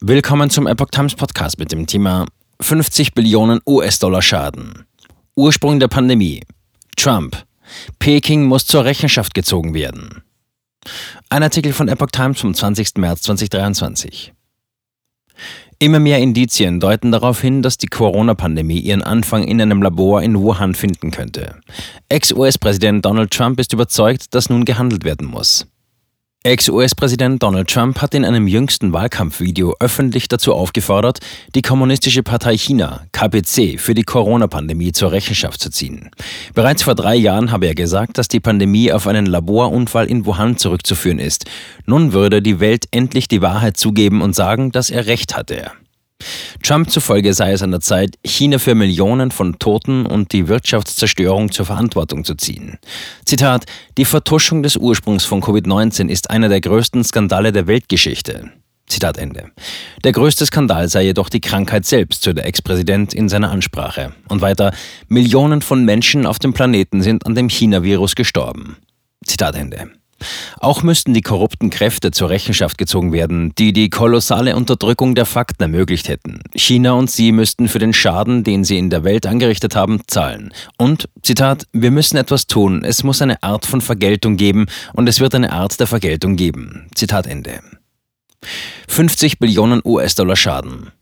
Willkommen zum Epoch Times Podcast mit dem Thema 50 Billionen US-Dollar Schaden. Ursprung der Pandemie. Trump. Peking muss zur Rechenschaft gezogen werden. Ein Artikel von Epoch Times vom 20. März 2023. Immer mehr Indizien deuten darauf hin, dass die Corona-Pandemie ihren Anfang in einem Labor in Wuhan finden könnte. Ex-US-Präsident Donald Trump ist überzeugt, dass nun gehandelt werden muss. Ex-US-Präsident Donald Trump hat in einem jüngsten Wahlkampfvideo öffentlich dazu aufgefordert, die Kommunistische Partei China, KPC, für die Corona-Pandemie zur Rechenschaft zu ziehen. Bereits vor drei Jahren habe er gesagt, dass die Pandemie auf einen Laborunfall in Wuhan zurückzuführen ist. Nun würde die Welt endlich die Wahrheit zugeben und sagen, dass er recht hatte. Trump zufolge sei es an der Zeit, China für Millionen von Toten und die Wirtschaftszerstörung zur Verantwortung zu ziehen. Zitat: Die Vertuschung des Ursprungs von Covid-19 ist einer der größten Skandale der Weltgeschichte. Zitat Ende. Der größte Skandal sei jedoch die Krankheit selbst, so der Ex-Präsident in seiner Ansprache. Und weiter: Millionen von Menschen auf dem Planeten sind an dem China-Virus gestorben. Zitat Ende. Auch müssten die korrupten Kräfte zur Rechenschaft gezogen werden, die die kolossale Unterdrückung der Fakten ermöglicht hätten. China und sie müssten für den Schaden, den sie in der Welt angerichtet haben, zahlen. Und, Zitat, wir müssen etwas tun, es muss eine Art von Vergeltung geben und es wird eine Art der Vergeltung geben. Zitat Ende. 50 Billionen US-Dollar Schaden.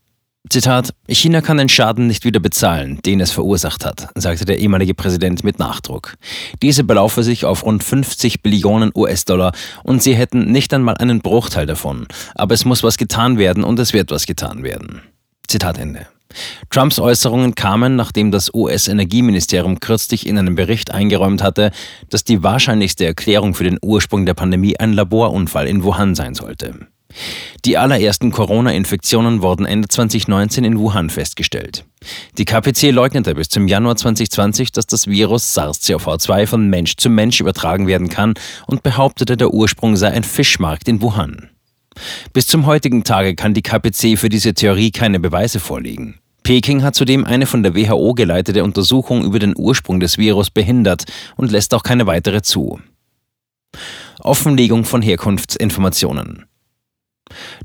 Zitat, China kann den Schaden nicht wieder bezahlen, den es verursacht hat, sagte der ehemalige Präsident mit Nachdruck. Diese belaufe sich auf rund 50 Billionen US-Dollar und sie hätten nicht einmal einen Bruchteil davon. Aber es muss was getan werden und es wird was getan werden. Zitat Ende. Trumps Äußerungen kamen, nachdem das US-Energieministerium kürzlich in einem Bericht eingeräumt hatte, dass die wahrscheinlichste Erklärung für den Ursprung der Pandemie ein Laborunfall in Wuhan sein sollte. Die allerersten Corona-Infektionen wurden Ende 2019 in Wuhan festgestellt. Die KPC leugnete bis zum Januar 2020, dass das Virus SARS-CoV-2 von Mensch zu Mensch übertragen werden kann und behauptete, der Ursprung sei ein Fischmarkt in Wuhan. Bis zum heutigen Tage kann die KPC für diese Theorie keine Beweise vorlegen. Peking hat zudem eine von der WHO geleitete Untersuchung über den Ursprung des Virus behindert und lässt auch keine weitere zu. Offenlegung von Herkunftsinformationen.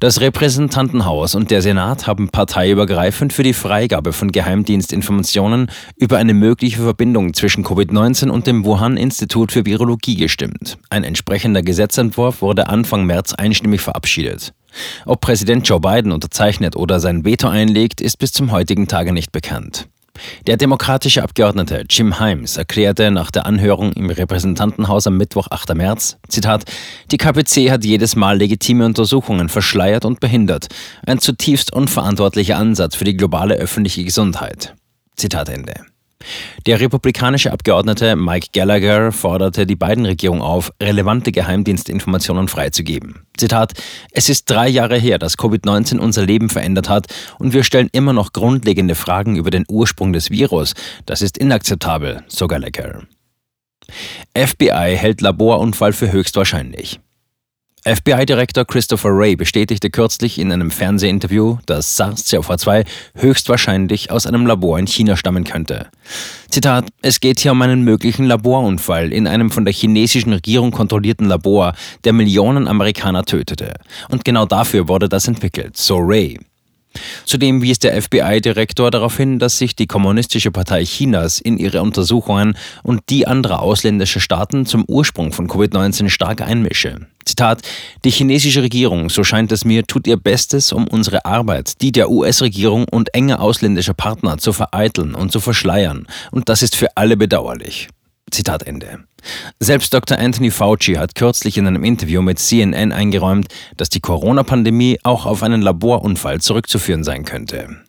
Das Repräsentantenhaus und der Senat haben parteiübergreifend für die Freigabe von Geheimdienstinformationen über eine mögliche Verbindung zwischen Covid-19 und dem Wuhan-Institut für Virologie gestimmt. Ein entsprechender Gesetzentwurf wurde Anfang März einstimmig verabschiedet. Ob Präsident Joe Biden unterzeichnet oder sein Veto einlegt, ist bis zum heutigen Tage nicht bekannt. Der demokratische Abgeordnete Jim Himes erklärte nach der Anhörung im Repräsentantenhaus am Mittwoch, 8. März, Zitat, die KPC hat jedes Mal legitime Untersuchungen verschleiert und behindert. Ein zutiefst unverantwortlicher Ansatz für die globale öffentliche Gesundheit. Zitat Ende. Der republikanische Abgeordnete Mike Gallagher forderte die beiden Regierungen auf, relevante Geheimdienstinformationen freizugeben. Zitat: Es ist drei Jahre her, dass Covid-19 unser Leben verändert hat und wir stellen immer noch grundlegende Fragen über den Ursprung des Virus. Das ist inakzeptabel, so Gallagher. FBI hält Laborunfall für höchstwahrscheinlich. FBI-Direktor Christopher Wray bestätigte kürzlich in einem Fernsehinterview, dass SARS-CoV-2 höchstwahrscheinlich aus einem Labor in China stammen könnte. Zitat: Es geht hier um einen möglichen Laborunfall in einem von der chinesischen Regierung kontrollierten Labor, der Millionen Amerikaner tötete. Und genau dafür wurde das entwickelt, so Ray. Zudem wies der FBI-Direktor darauf hin, dass sich die Kommunistische Partei Chinas in ihre Untersuchungen und die anderer ausländischer Staaten zum Ursprung von Covid-19 stark einmische. Zitat, die chinesische Regierung, so scheint es mir, tut ihr Bestes, um unsere Arbeit, die der US-Regierung und enger ausländischer Partner zu vereiteln und zu verschleiern. Und das ist für alle bedauerlich. Zitat Ende. Selbst Dr. Anthony Fauci hat kürzlich in einem Interview mit CNN eingeräumt, dass die Corona-Pandemie auch auf einen Laborunfall zurückzuführen sein könnte.